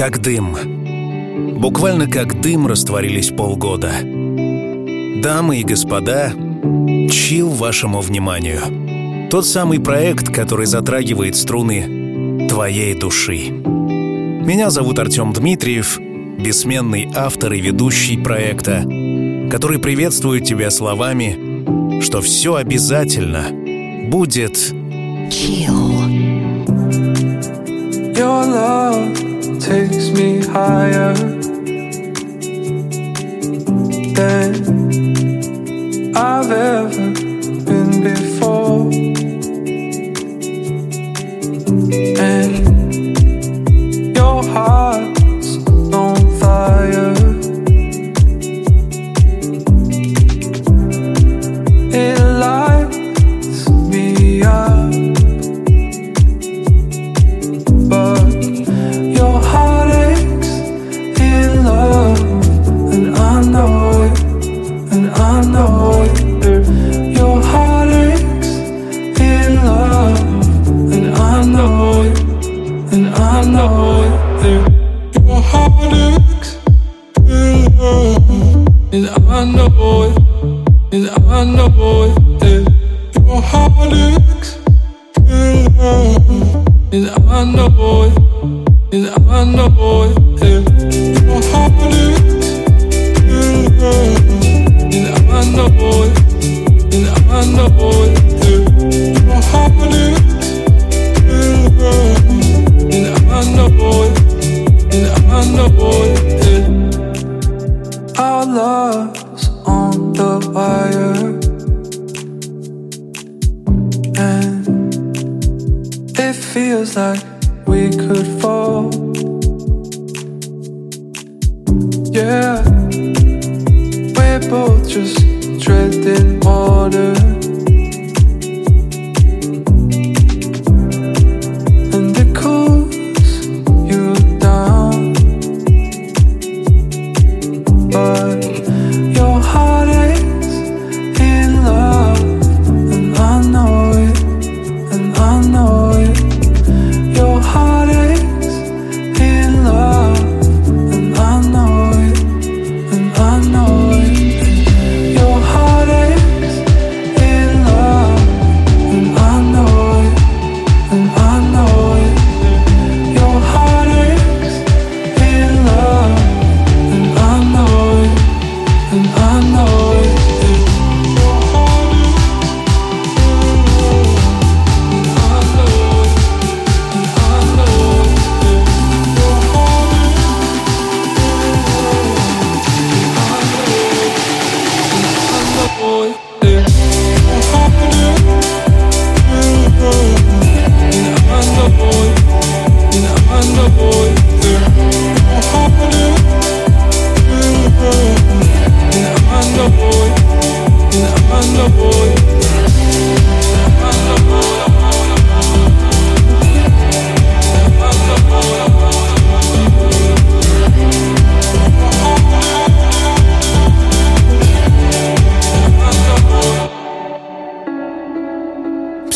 Как дым. Буквально как дым растворились полгода. Дамы и господа, чил вашему вниманию. Тот самый проект, который затрагивает струны твоей души. Меня зовут Артем Дмитриев, бессменный автор и ведущий проекта, который приветствует тебя словами, что все обязательно будет Chill. Your love takes me higher than I've ever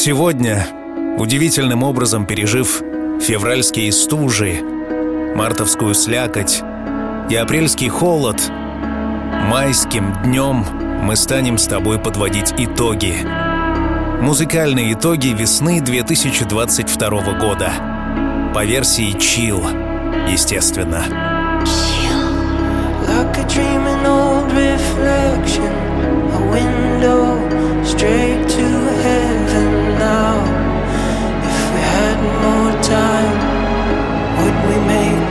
Сегодня, удивительным образом пережив февральские стужи, мартовскую слякоть и апрельский холод, майским днем мы станем с тобой подводить итоги. Музыкальные итоги весны 2022 года. По версии Chill, естественно. Like a now. If we had more time, would we make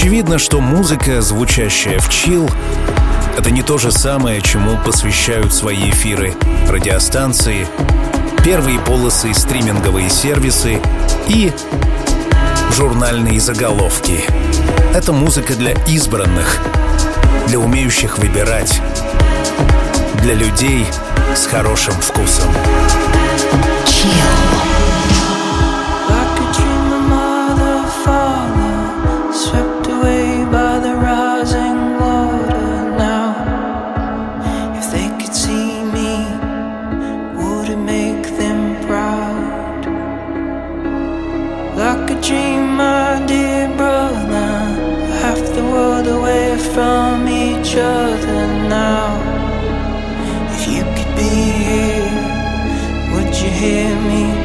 Очевидно, что музыка, звучащая в чил, это не то же самое, чему посвящают свои эфиры радиостанции, первые полосы стриминговые сервисы и журнальные заголовки. Это музыка для избранных, для умеющих выбирать. для людей с хорошим вкусом. Chill. hear me.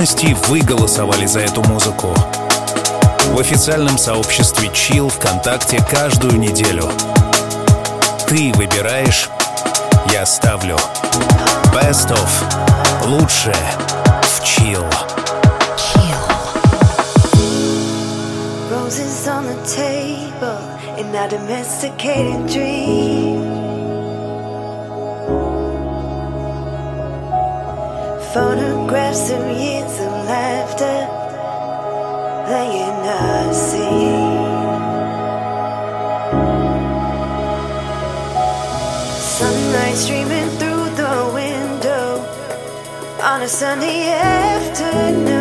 Сущности, вы голосовали за эту музыку. В официальном сообществе Chill ВКонтакте каждую неделю. Ты выбираешь, я ставлю. Best of. Лучшее в Chill. Roses on the table in our domesticated dream. Photographs of years streaming through the window on a sunny afternoon.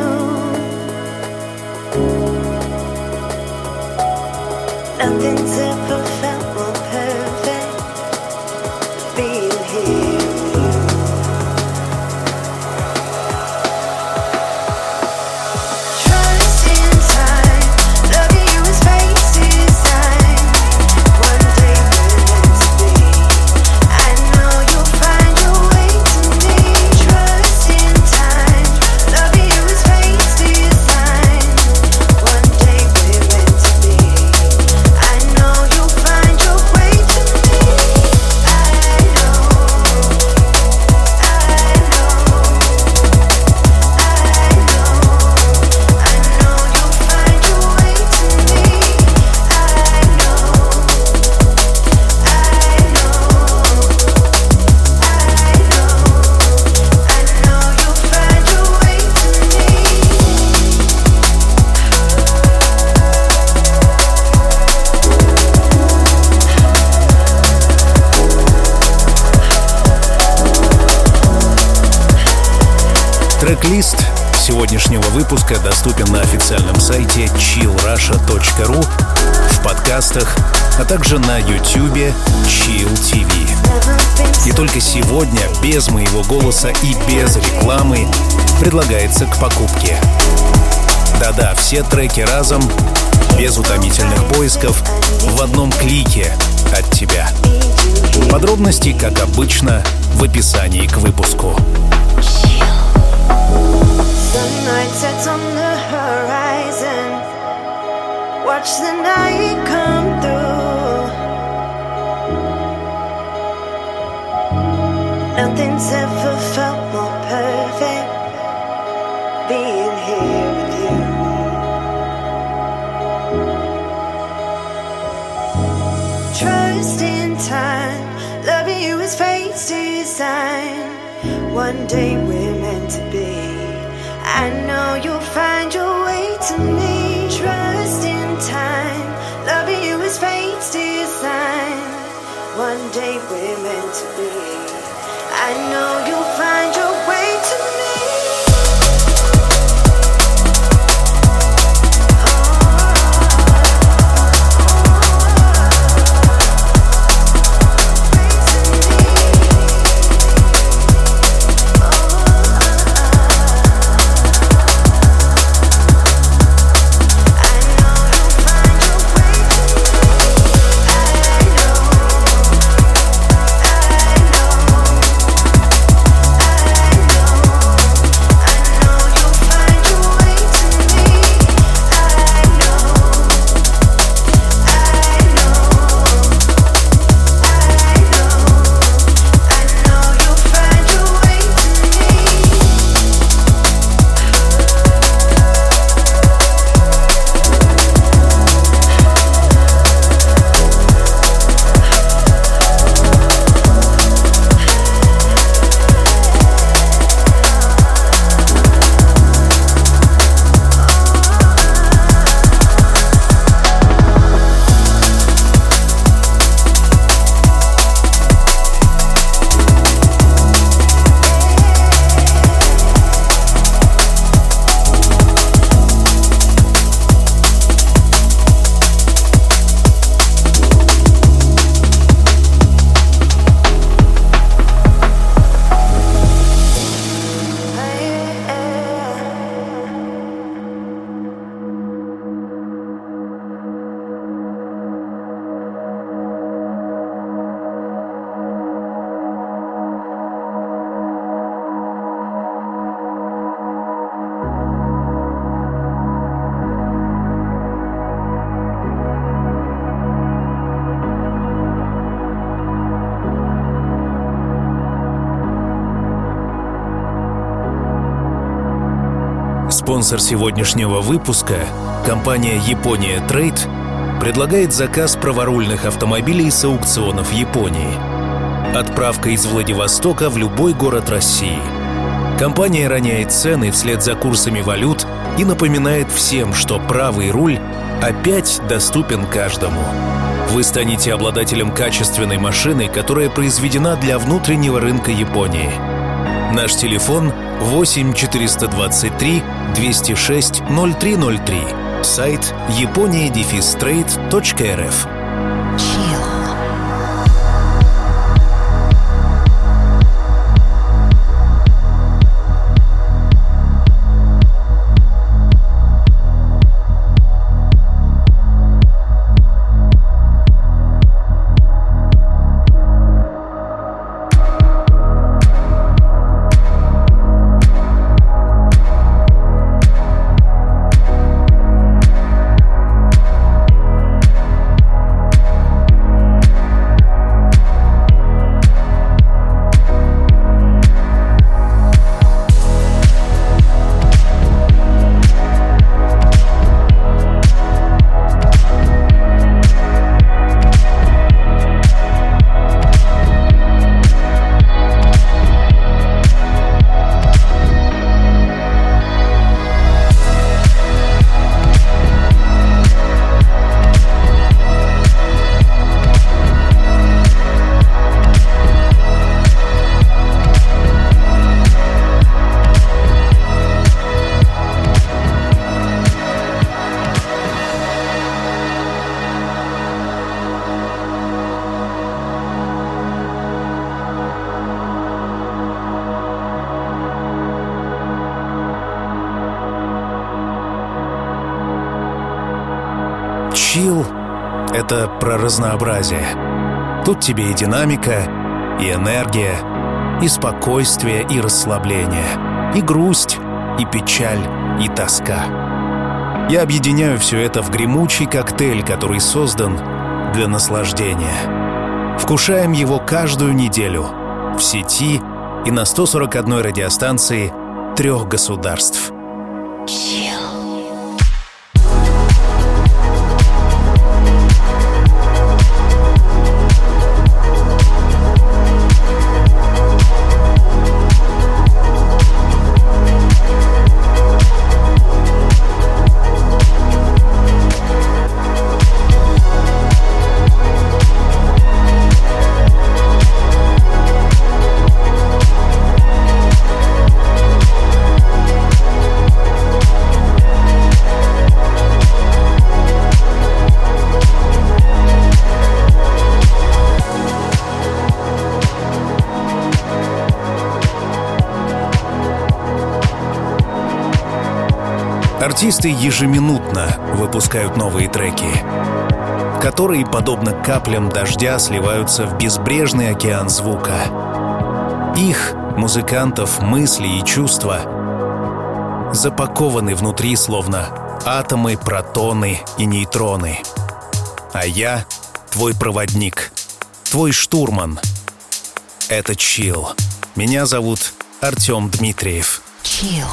Выпуска доступен на официальном сайте chillrusha.ru, в подкастах, а также на YouTube Chill TV. И только сегодня, без моего голоса и без рекламы, предлагается к покупке. Да-да, все треки разом, без утомительных поисков, в одном клике от тебя. Подробности, как обычно, в описании к выпуску. The night sets on the horizon. Watch the night come through. Nothing's ever. One day we're meant to be. I know you'll find your way Спонсор сегодняшнего выпуска – компания «Япония Трейд» предлагает заказ праворульных автомобилей с аукционов Японии. Отправка из Владивостока в любой город России. Компания роняет цены вслед за курсами валют и напоминает всем, что правый руль опять доступен каждому. Вы станете обладателем качественной машины, которая произведена для внутреннего рынка Японии. Наш телефон 8 423 206 0303. Сайт япония-трейд.рф. — разнообразие. Тут тебе и динамика, и энергия, и спокойствие, и расслабление, и грусть, и печаль, и тоска. Я объединяю все это в гремучий коктейль, который создан для наслаждения. Вкушаем его каждую неделю в сети и на 141 радиостанции трех государств. Артисты ежеминутно выпускают новые треки, которые, подобно каплям дождя, сливаются в безбрежный океан звука. Их, музыкантов, мысли и чувства запакованы внутри словно атомы, протоны и нейтроны. А я — твой проводник, твой штурман. Это Чил. Меня зовут Артем Дмитриев. Chill.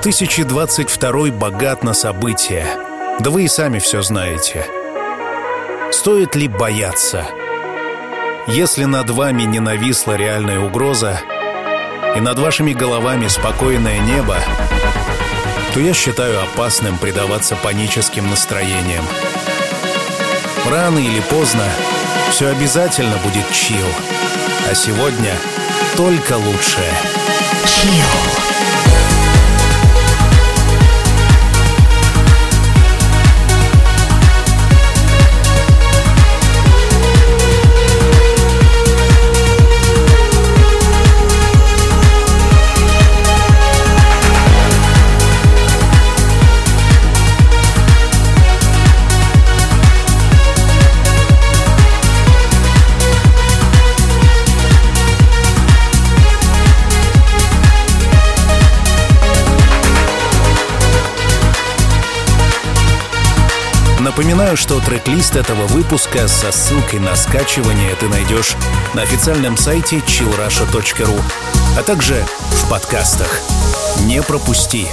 2022 богат на события. Да вы и сами все знаете. Стоит ли бояться? Если над вами не нависла реальная угроза, и над вашими головами спокойное небо, то я считаю опасным предаваться паническим настроениям. Рано или поздно все обязательно будет чил. А сегодня только лучшее. Чил. Напоминаю, что трек-лист этого выпуска со ссылкой на скачивание ты найдешь на официальном сайте chillrusha.ru, а также в подкастах. Не пропусти.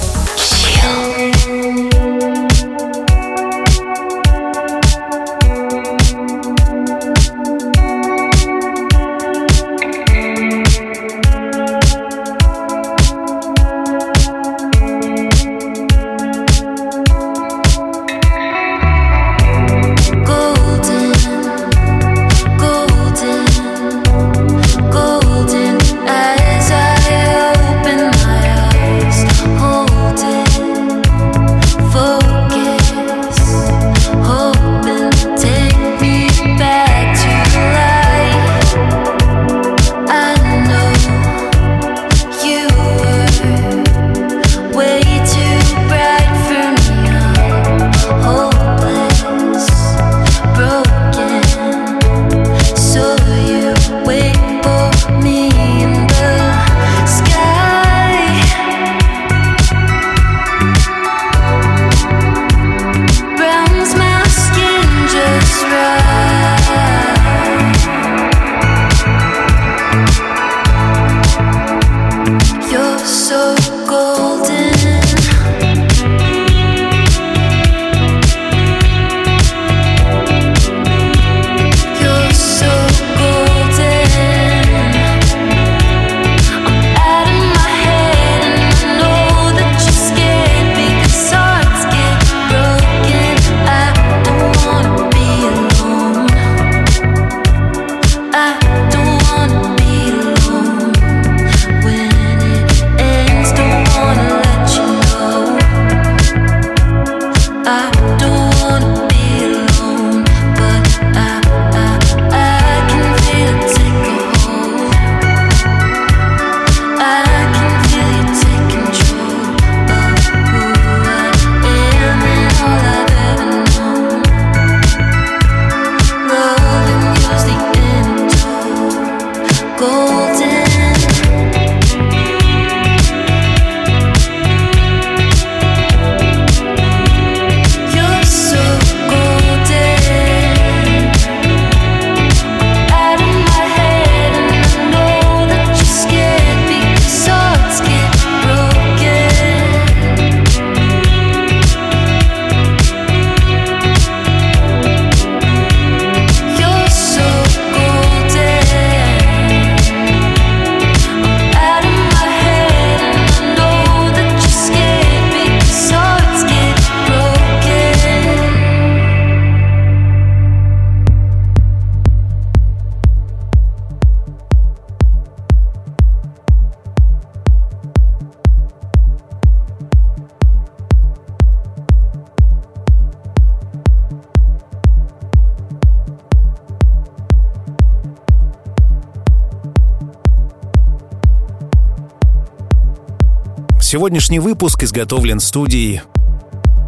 Сегодняшний выпуск изготовлен студией,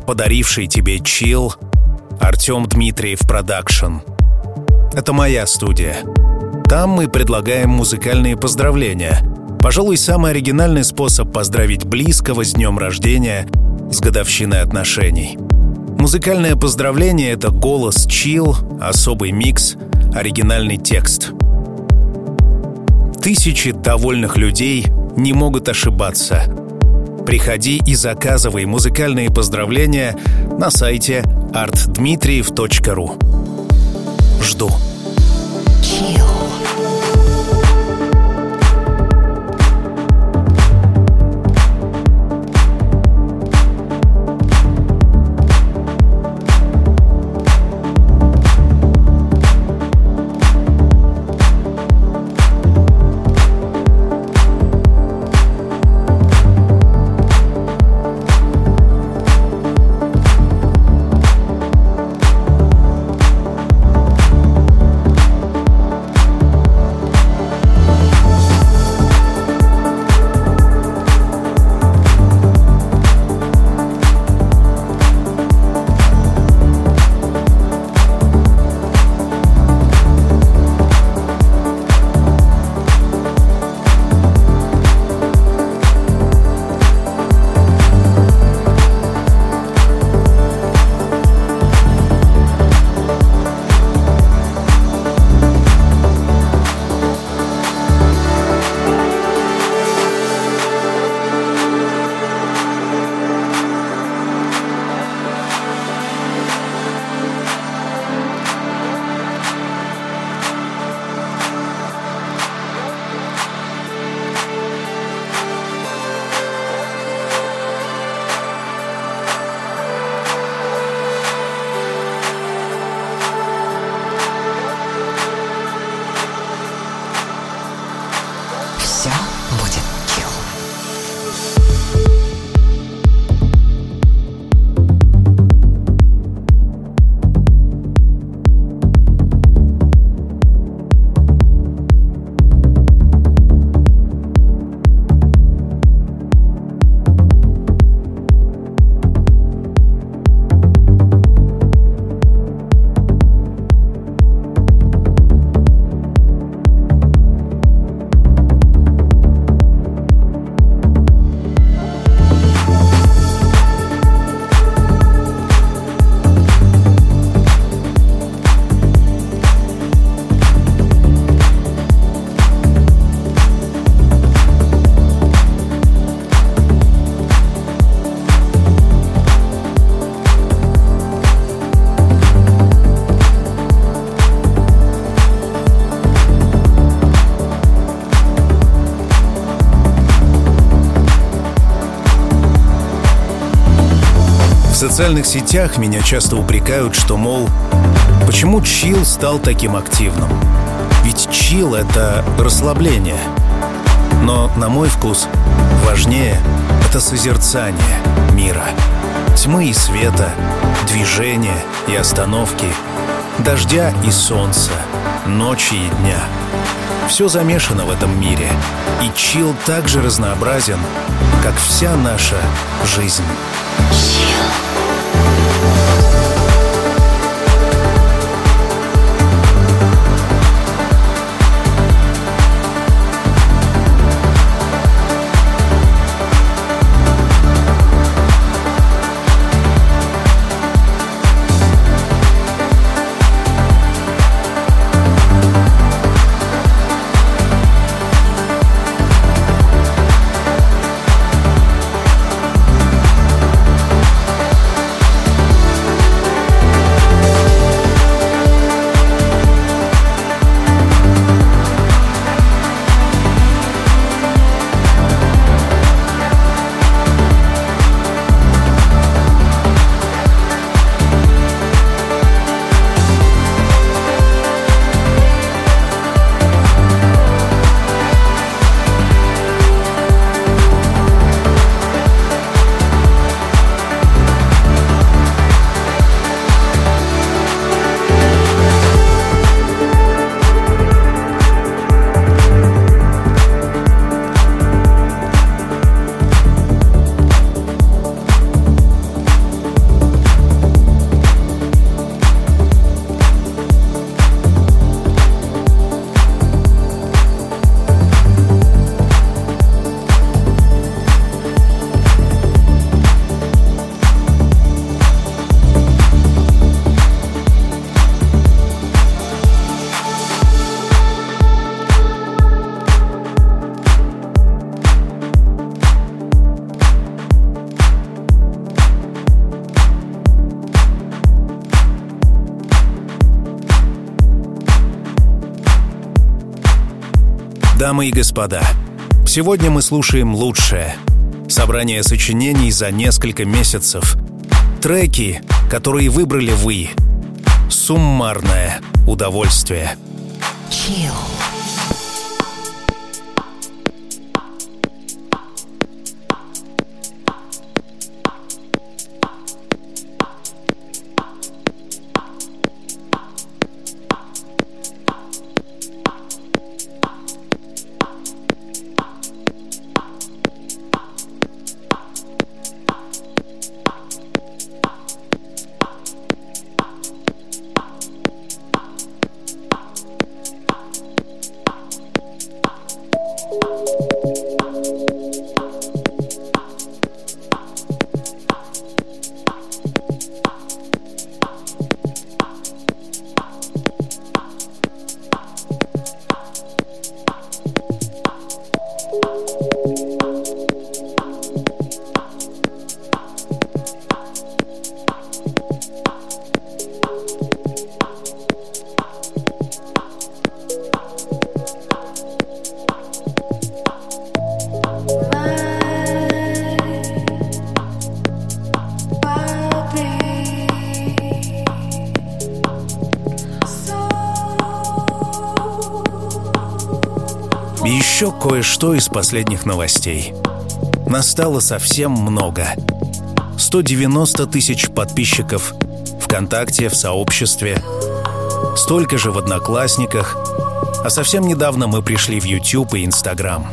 подарившей тебе CHILL, Артем Дмитриев Production. Это моя студия. Там мы предлагаем музыкальные поздравления. Пожалуй, самый оригинальный способ поздравить близкого с днем рождения, с годовщиной отношений. Музыкальное поздравление — это голос CHILL, особый микс, оригинальный текст. Тысячи довольных людей не могут ошибаться — Приходи и заказывай музыкальные поздравления на сайте artdmitriev.ru. Жду. Chill. Социальных сетях меня часто упрекают, что, мол, почему чил стал таким активным? Ведь чил — это расслабление. Но, на мой вкус, важнее — это созерцание мира. Тьмы и света, движения и остановки, дождя и солнца, ночи и дня. Все замешано в этом мире, и чил так же разнообразен, как вся наша жизнь. Дамы и господа, сегодня мы слушаем лучшее. Собрание сочинений за несколько месяцев. Треки, которые выбрали вы. Суммарное удовольствие. Chill. Кое-что из последних новостей. Настало совсем много. 190 тысяч подписчиков ВКонтакте, в сообществе, столько же в Одноклассниках, а совсем недавно мы пришли в YouTube и Instagram.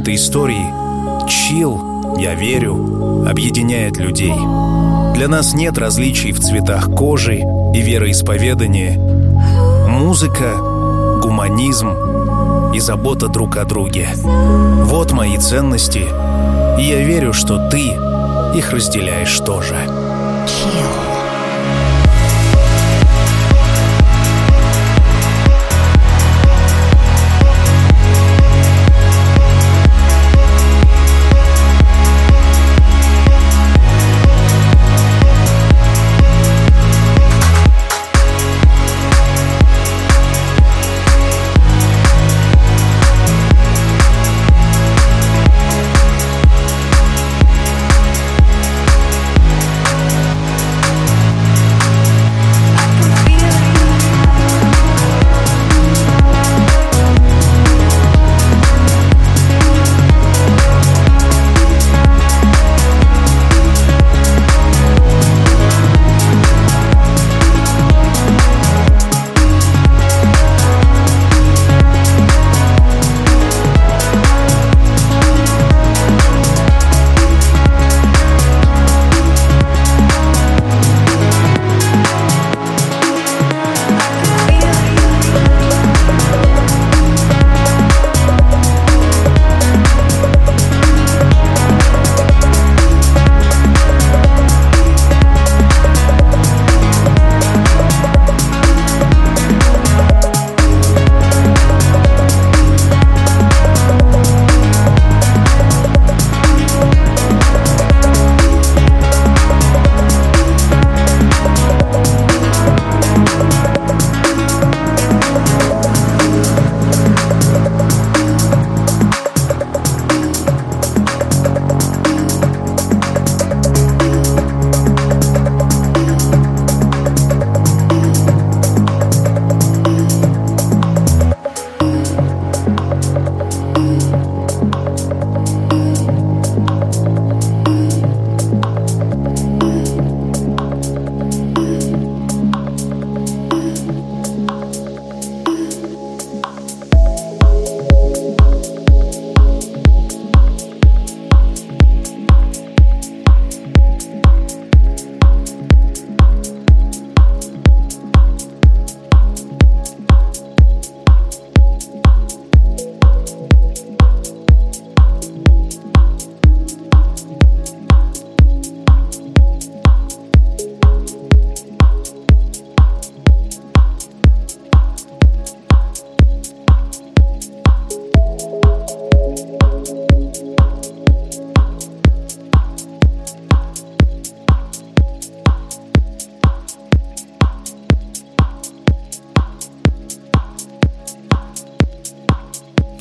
Моменты истории, чил, я верю, объединяет людей. Для нас нет различий в цветах кожи и вероисповедания. Музыка, гуманизм и забота друг о друге. Вот мои ценности, и я верю, что ты их разделяешь тоже. Chill.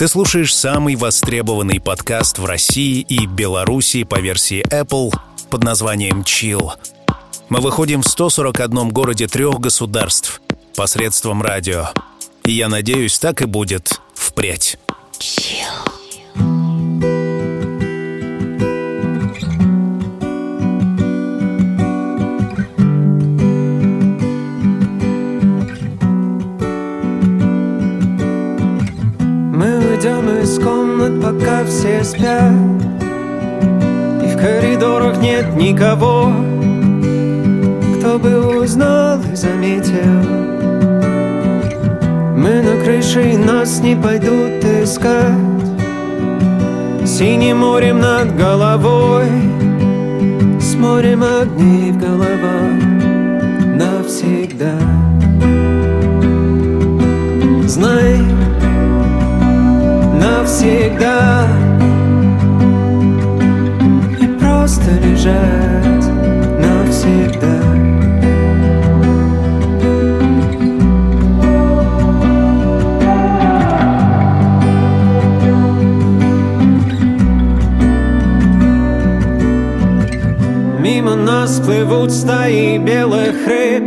Слушаешь самый востребованный подкаст в России и Беларуси по версии Apple под названием Chill. Мы выходим в 141 городе трех государств посредством радио. И я надеюсь, так и будет впредь. Пока все спят. И в коридорах нет никого Кто бы узнал и заметил. Мы на крыше и нас не пойдут искать. Синим морем над головой С морем огней в головах навсегда. Знай, навсегда. И просто лежать навсегда. Мимо нас плывут стаи белых рыб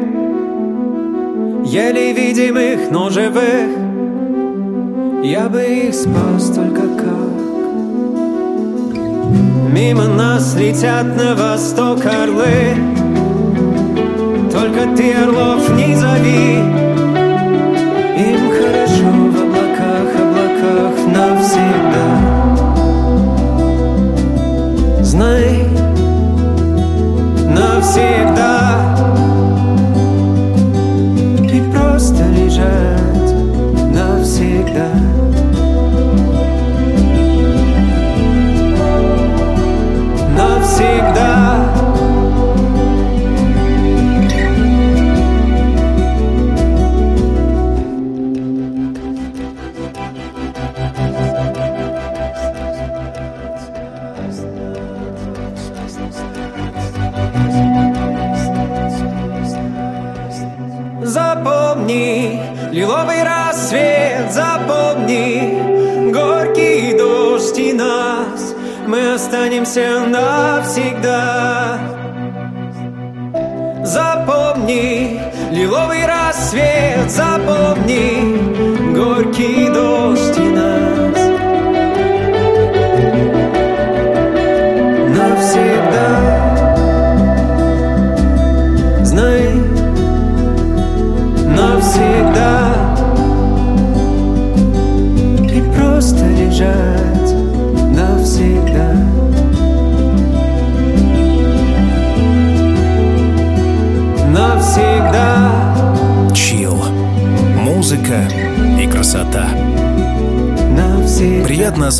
Еле видимых, но живых я бы их спас только как. Мимо нас летят на восток орлы. Только ты орлов не зови. Им хорошо в облаках, облаках навсегда. Знай, навсегда останемся навсегда. Запомни лиловый рассвет, запомни горький дождь и нас.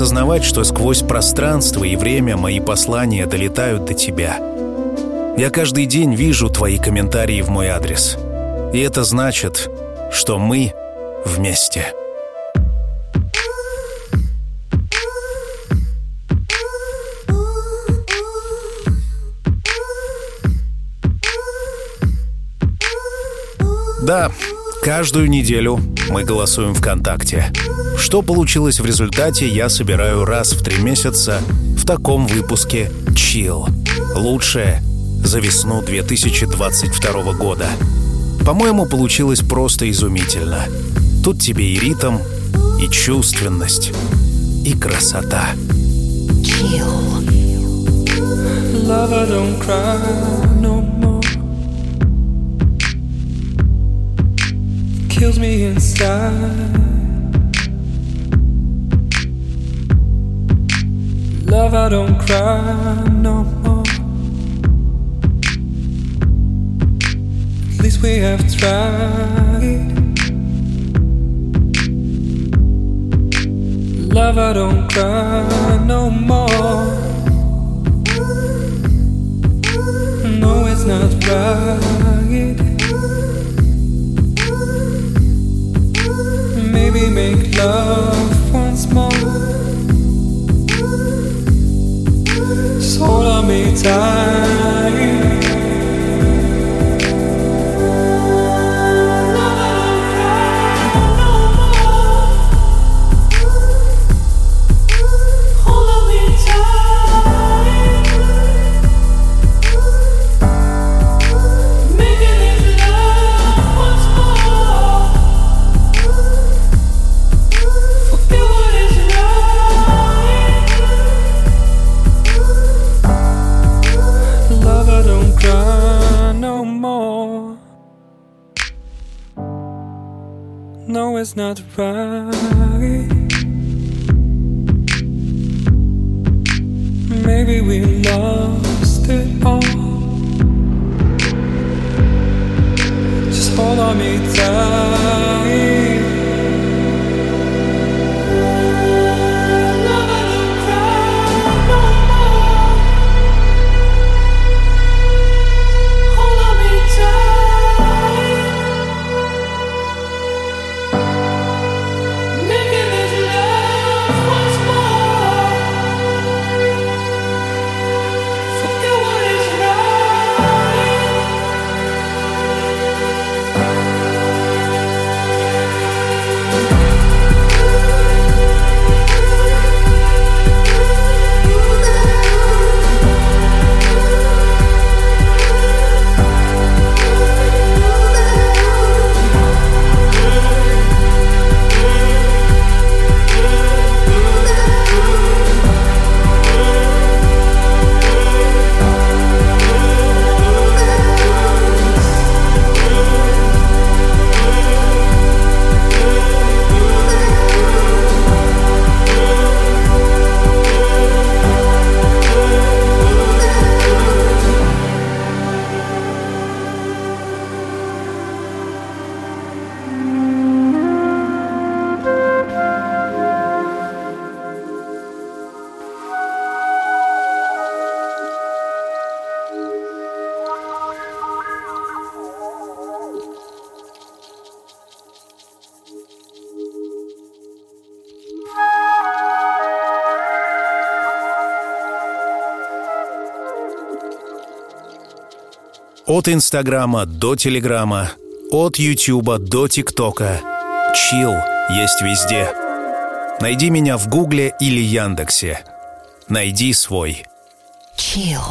Осознавать, что сквозь пространство и время мои послания долетают до тебя. Я каждый день вижу твои комментарии в мой адрес. И это значит, что мы вместе. Да, каждую неделю мы голосуем ВКонтакте. Что получилось в результате, я собираю раз в три месяца в таком выпуске «Чил». Лучшее за весну 2022 года. По-моему, получилось просто изумительно. Тут тебе и ритм, и чувственность, и красота. Lover, don't cry Kills me inside. Lover, don't cry no more. At least we have tried. Love, I don't cry no more. No, it's not right. Maybe make love Bye. От Инстаграма до Телеграма, от Ютуба до ТикТока. Чил есть везде. Найди меня в Гугле или Яндексе. Найди свой. Chill.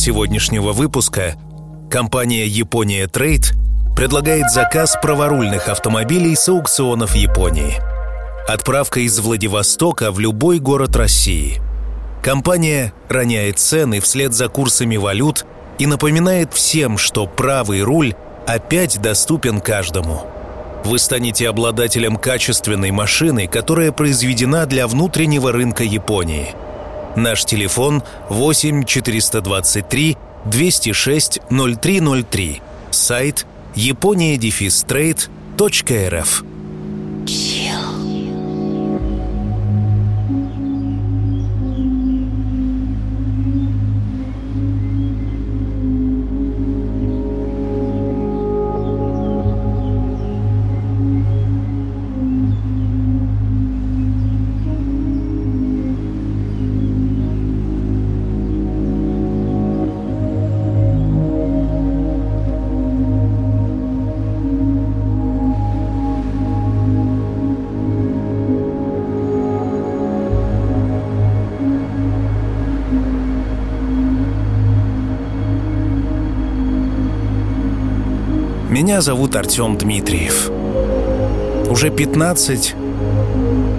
Сегодняшнего выпуска Компания «Япония Трейд» предлагает заказ праворульных автомобилей с аукционов Японии. Отправка из Владивостока в любой город России. Компания роняет цены вслед за курсами валют и напоминает всем, что правый руль опять доступен каждому. Вы станете обладателем качественной машины, которая произведена для внутреннего рынка Японии. Наш телефон 8 423 206 0303. Сайт япония-трейд.рф. Зовут Артем Дмитриев. Уже 15,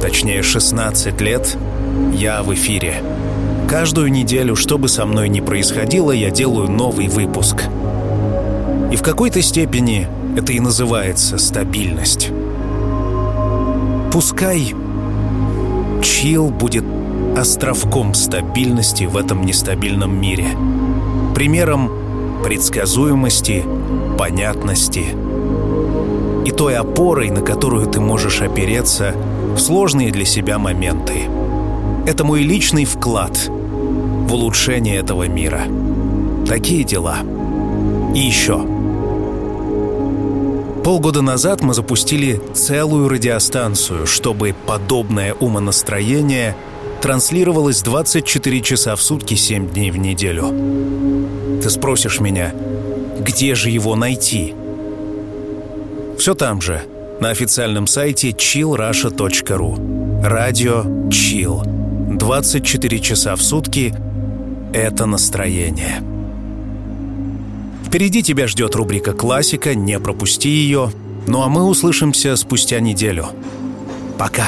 точнее 16 лет я в эфире. Каждую неделю, что бы со мной ни происходило, я делаю новый выпуск. И в какой-то степени это и называется стабильность. Пускай чил будет островком стабильности в этом нестабильном мире. Примером предсказуемости, понятности и той опорой, на которую ты можешь опереться в сложные для себя моменты. Это мой личный вклад в улучшение этого мира. Такие дела. И еще. Полгода назад мы запустили целую радиостанцию, чтобы подобное умонастроение транслировалось 24 часа в сутки, 7 дней в неделю. Ты спросишь меня, где же его найти? Все там же, на официальном сайте chillrusha.ru. Радио Chill. 24 часа в сутки — это настроение. Впереди тебя ждет рубрика «Классика», не пропусти ее. Ну а мы услышимся спустя неделю. Пока.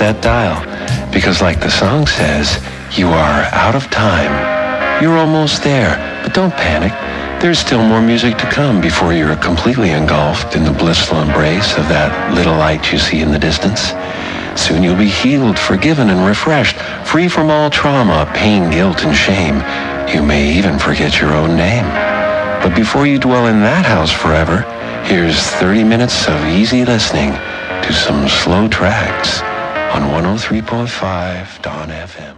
That dial. Because like the song says, you are out of time. You're almost there, but don't panic. There's still more music to come before you're completely engulfed in the blissful embrace of that little light you see in the distance. Soon you'll be healed, forgiven, and refreshed, free from all trauma, pain, guilt, and shame. You may even forget your own name. But before you dwell in that house forever, here's 30 minutes of easy listening to some slow tracks on 103.5 Dawn FM.